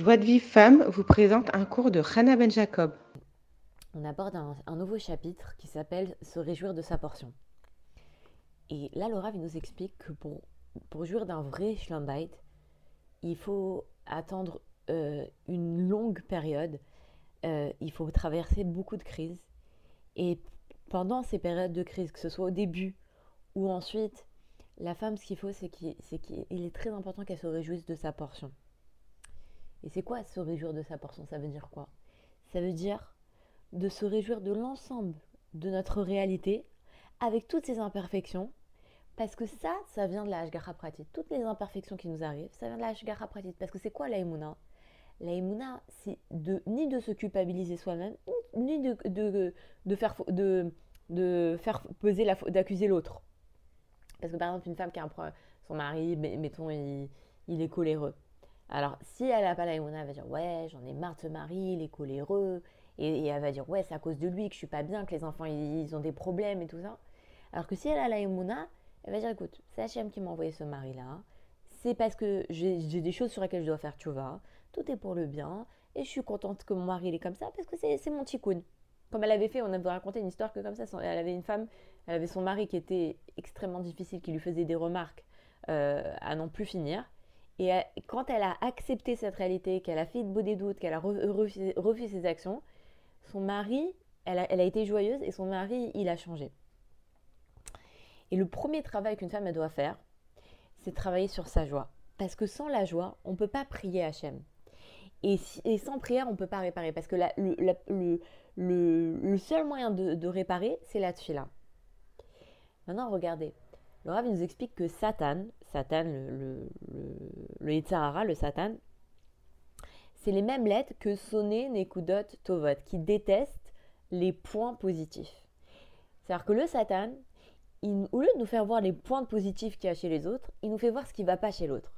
Joie de Vie Femme vous présente un cours de Hannah Ben Jacob. On aborde un, nouveau chapitre qui s'appelle Se réjouir de sa portion. Et là, Laura nous explique que pour, pour jouir d'un vrai Schlumbite, il faut attendre euh, une longue période, euh, il faut traverser beaucoup de crises. Et pendant ces périodes de crise, que ce soit au début ou ensuite, la femme, ce qu'il faut, c'est qu'il est très important qu'elle se réjouisse de sa portion. Et c'est quoi se réjouir de sa portion? Ça veut dire quoi? Ça veut dire de se réjouir de l'ensemble de notre réalité avec toutes ses imperfections. Parce que ça, ça vient de la Hashgacha pratique. Toutes les imperfections qui nous arrivent, ça vient de la Hashgacha pratique. Parce que c'est quoi l'aïmouna? L'aïmouna, c'est ni de se culpabiliser soi-même, ni de, faire, de, de faire peser la d'accuser l'autre. Parce que par exemple, une femme qui a un son mari, mettons, il est coléreux. Alors, si elle n'a pas la elle va dire Ouais, j'en ai marre de ce mari, il est coléreux. Et, elle va dire Ouais, c'est à cause de lui que je suis pas bien, que les enfants ils, ont des problèmes et tout ça. Alors que si elle a la Emouna, elle va dire Écoute, c'est Hachem qui m'a envoyé ce mari-là. C'est parce que j'ai des choses sur lesquelles je dois faire tu vois. Tout est pour le bien. Et je suis contente que mon mari il est comme ça parce que c'est mon ticoun. Comme elle avait fait, on avait raconté une histoire que comme ça, elle avait une femme, elle avait son mari qui était extrêmement difficile, qui lui faisait des remarques euh, à n'en plus finir. Et quand elle a accepté cette réalité, qu'elle a fait de beau des doutes, qu'elle a refusé, ses actions, son mari, elle a, été joyeuse et son mari, il a changé. Et le premier travail qu'une femme elle doit faire, c'est travailler sur sa joie. Parce que sans la joie, on ne peut pas prier Hachem. Et, et, sans prière, on ne peut pas réparer. Parce que le, le, seul moyen de, réparer, c'est la tfila. Maintenant, regardez. Le Rav nous explique que Satan, Satan, le, le, le, Satan, c'est les mêmes lettres que Soné, Nekudot, Tovot, qui détestent les points positifs. C'est-à-dire que le Satan, au lieu de nous faire voir les points positifs qu'il y a chez les autres, il nous fait voir ce qui ne va pas chez l'autre.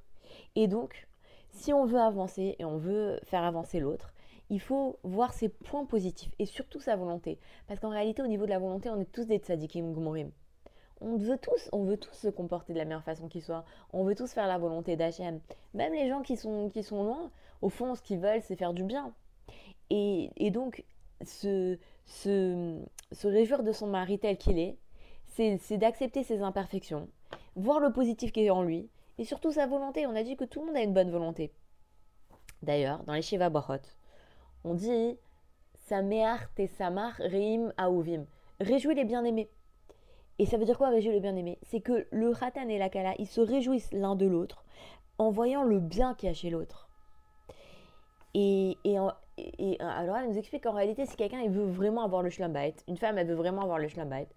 Et donc, si on veut avancer et on veut faire avancer l'autre, il faut voir ses points positifs et surtout sa volonté. Parce qu'en réalité, au niveau de la volonté, on est tous des tzadikim gmorim on veut tous, on veut tous se comporter de la meilleure façon qui soit. On veut tous faire la volonté d'Hachem. Même les gens qui sont, qui sont loin, au fond, ce qu'ils veulent, c'est faire du bien. Et, donc, se, se, réjouir de son mari tel qu'il est, c'est d'accepter ses imperfections, voir le positif qui est en lui, et surtout sa volonté. On a dit que tout le monde a une bonne volonté. D'ailleurs, dans les Shiva Bachot, on dit Sameach te samar reim aouvim. Réjouis les bien-aimés. Et ça veut dire quoi réjouir le bien-aimé? C'est que le Khatan et la Kala, ils se réjouissent l'un de l'autre en voyant le bien qu'il y a chez l'autre. Et, alors elle nous explique qu'en réalité, si quelqu'un veut vraiment avoir le schlambait, une femme elle veut vraiment avoir le schlambait,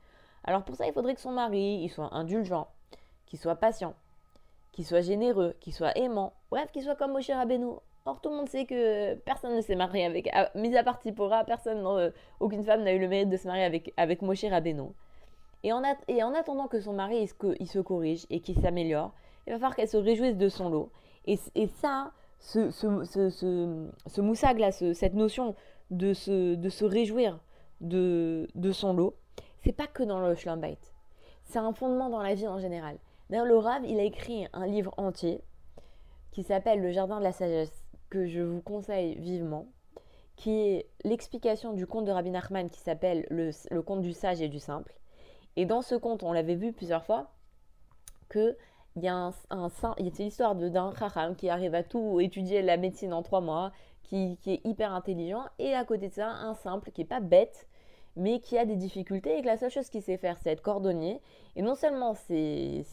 alors pour ça il faudrait que son mari il soit indulgent, qu'il soit patient, qu'il soit généreux, qu'il soit aimant, bref, qu'il soit comme Moshe Rabbeinu. Or tout le monde sait que personne ne s'est marié avec, mis à part Tipora, personne, euh, aucune femme n'a eu le mérite de se marier avec, avec Moshe Rabbeinu. Et en, attendant que son mari se, corrige et qu'il s'améliore, il va falloir qu'elle se réjouisse de son lot. Et, ça, ce, ce, moussag là, cette notion de se, réjouir de, son lot, c'est pas que dans le Schlambait. C'est un fondement dans la vie en général. D'ailleurs, le Rav, il a écrit un livre entier qui s'appelle Le Jardin de la Sagesse, que je vous conseille vivement, qui est l'explication du conte de Rabbi Nachman qui s'appelle le, le conte du sage et du simple. Et dans ce conte, on l'avait vu plusieurs fois, que il y a un, un y a l'histoire d'un chacham qui arrive à tout étudier la médecine en trois mois, qui, est hyper intelligent, et à côté de ça, un simple qui est pas bête, mais qui a des difficultés et que la seule chose qu'il sait faire, c'est être cordonnier. Et non seulement c'est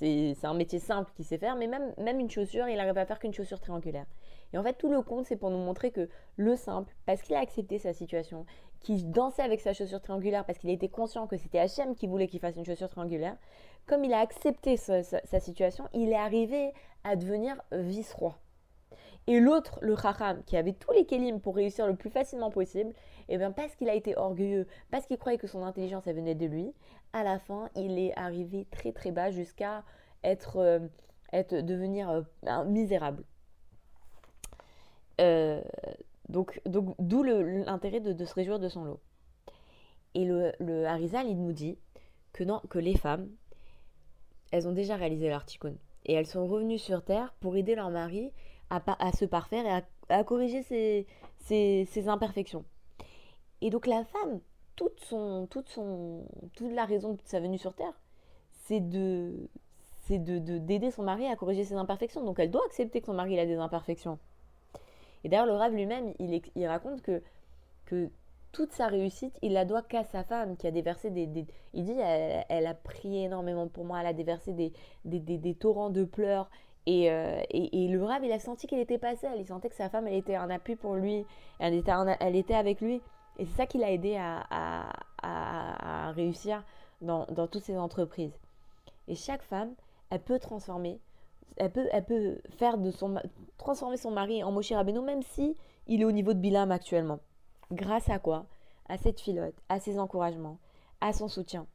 un métier simple qu'il sait faire, mais même, même une chaussure, il arrive à faire qu'une chaussure triangulaire. Et en fait, tout le conte, c'est pour nous montrer que le simple, parce qu'il a accepté sa situation, qu'il dansait avec sa chaussure triangulaire, parce qu'il était conscient que c'était Hachem qui voulait qu'il fasse une chaussure triangulaire, comme il a accepté sa, situation, il est arrivé à devenir vice-roi. Et l'autre, le Chacham, qui avait tous les kélim pour réussir le plus facilement possible, et eh bien parce qu'il a été orgueilleux, parce qu'il croyait que son intelligence venait de lui, à la fin, il est arrivé très très bas jusqu'à être, euh, être devenir euh, misérable. Euh, donc, d'où l'intérêt de, se réjouir de son lot. Et le, le Harizal, il nous dit que, non, que les femmes, elles ont déjà réalisé leur tikkun. Et elles sont revenues sur Terre pour aider leur mari à, se parfaire et à corriger ses, imperfections. Et donc la femme, toute, la raison de sa venue sur Terre, c'est de d'aider de, son mari à corriger ses imperfections. Donc elle doit accepter que son mari a des imperfections. Et d'ailleurs, le Rav lui-même, il, raconte que, toute sa réussite, il la doit qu'à sa femme qui a déversé des. il dit elle, a prié énormément pour moi, elle a déversé des, torrents de pleurs. Et, euh, le Rav, il a senti qu'il n'était pas seul. Il sentait que sa femme, elle était un appui pour lui. Elle était, avec lui. Et c'est ça qui l'a aidé à, réussir dans, toutes ses entreprises. Et chaque femme, elle peut transformer, elle peut, faire de son, transformer son mari en Moshe Rabbeinu, même si il est au niveau de Bilam actuellement. Grâce à quoi? À cette filote, à ses encouragements, à son soutien.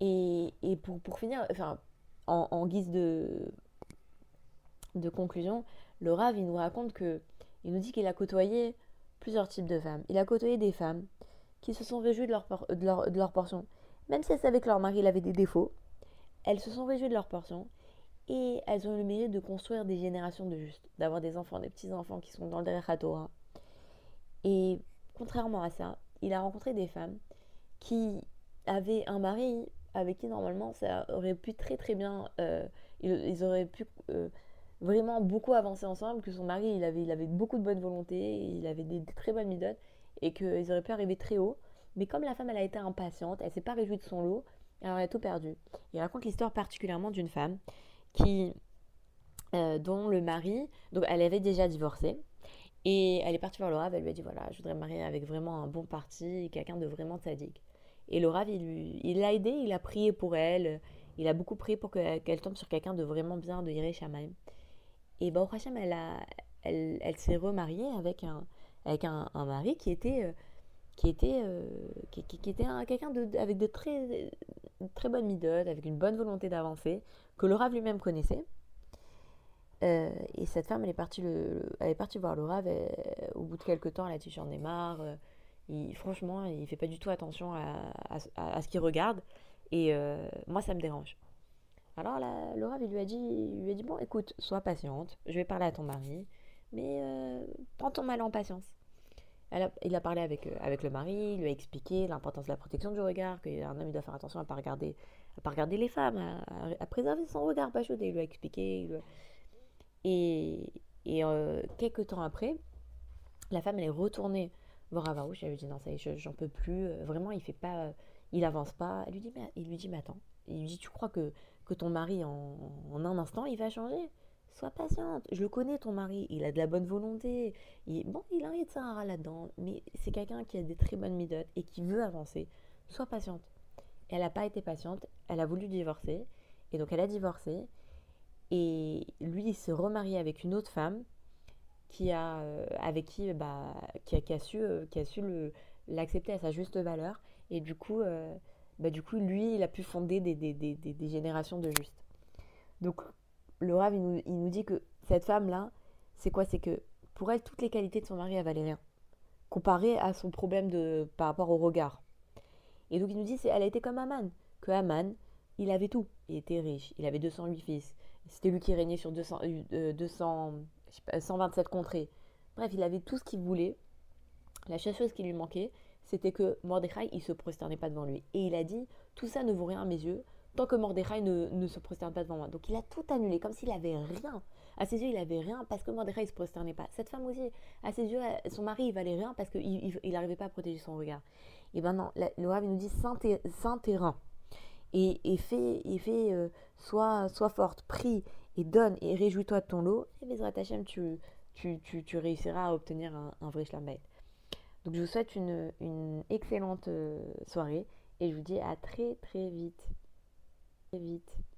Et, et pour, finir, en, guise de, conclusion, le il nous raconte que, il nous dit qu'il a côtoyé plusieurs types de femmes. Il a côtoyé des femmes qui se sont réjouies de leur, de leur, de leur portion. Même si elles savaient que leur mari avait des défauts, elles se sont réjouies de leur portion et elles ont le mérite de construire des générations de justes, d'avoir des enfants, des petits-enfants qui sont dans le Torah. Et contrairement à ça, il a rencontré des femmes qui avaient un mari avec qui normalement ça aurait pu très très bien, euh, ils, auraient pu euh, vraiment beaucoup avancer ensemble, que son mari il avait, beaucoup de bonne volonté, il avait des très bonnes midotes et qu'ils auraient pu arriver très haut. Mais comme la femme elle a été impatiente, elle s'est pas réjouie de son lot, alors elle a tout perdu. Il raconte l'histoire particulièrement d'une femme qui, euh, dont le mari, donc elle avait déjà divorcé, et elle est partie voir Rav, elle lui a dit voilà, je voudrais me marier avec vraiment un bon parti, quelqu'un de vraiment sadique. Et Rav, il l'a aidé, il a prié pour elle, il a beaucoup prié pour qu'elle qu tombe sur quelqu'un de vraiment bien, de Yireh Shamaim. Et bah, au elle, elle, elle s'est remariée avec un, avec un, mari qui était, euh, qui était, euh, qui, qui, qui, était quelqu'un avec de très, très bonnes midotes, avec une bonne volonté d'avancer, que Rav lui-même connaissait. Euh, et cette femme, elle est partie, le, elle est partie voir Rav. Elle, au bout de quelques temps, elle a dit J'en ai marre. Il, franchement, il fait pas du tout attention à, à, ce qu'il regarde. Et euh, moi, ça me dérange. Alors Rav, il lui a dit, lui a dit Bon, écoute, sois patiente. Je vais parler à ton mari. Mais euh, prends ton mal en patience. A, il a parlé avec, euh, avec le mari, il lui a expliqué l'importance de la protection du regard, qu'un homme il doit faire attention à ne pas regarder, à pas regarder les femmes, à, préserver son regard pas chaud. Il lui a expliqué. Lui a... Et, et euh, quelques temps après, la femme elle est retournée voir Avarouche. Elle lui dit Non, ça y est, j'en peux plus. Vraiment, il fait pas, il avance pas. Elle lui dit mais, Il lui dit Mais attends. Il lui dit Tu crois que, que ton mari, en, en un instant, il va changer? Sois patiente. Je le connais, ton mari. Il a de la bonne volonté. Il, bon, il a rien de ça là-dedans. Mais c'est quelqu'un qui a des très bonnes midotes et qui veut avancer. Sois patiente. Elle n'a pas été patiente. Elle a voulu divorcer. Et donc, elle a divorcé. Et lui, il s'est remarié avec une autre femme qui a, euh, avec qui, bah, qui, a, qui a su, euh, qui a su l'accepter à sa juste valeur. Et du coup, euh, bah, du coup, lui, il a pu fonder des, des, des, des générations de justes. Donc, le Rav, il nous, dit que cette femme-là, c'est quoi? C'est que pour elle, toutes les qualités de son mari, elle valait rien. Comparé à son problème de, par rapport au regard. Et donc il nous dit, elle a été comme Aman. Que Aman, il avait tout. Il était riche, il avait 208 fils. C'était lui qui régnait sur 200, euh, 200, pas, 127 contrées. Bref, il avait tout ce qu'il voulait. La seule chose qui lui manquait, c'était que Mordechai, il se prosternait pas devant lui. Et il a dit, tout ça ne vaut rien à mes yeux tant que Mordechai ne, ne, se prosterne pas devant moi. Donc il a tout annulé, comme s'il avait rien. À ses yeux, il avait rien parce que Mordechai ne se prosternait pas. Cette femme aussi, à ses yeux, son mari, il valait rien parce qu'il n'arrivait pas à protéger son regard. Et ben non, le Rav nous dit saint terrain. Et, et fait, et fait euh, sois, forte, prie et donne et réjouis-toi de ton lot. Et Bezrat Hashem, tu, tu, tu, tu, réussiras à obtenir un, un vrai Shlambait. Donc je vous souhaite une, une excellente euh, soirée et je vous dis à très très vite vite.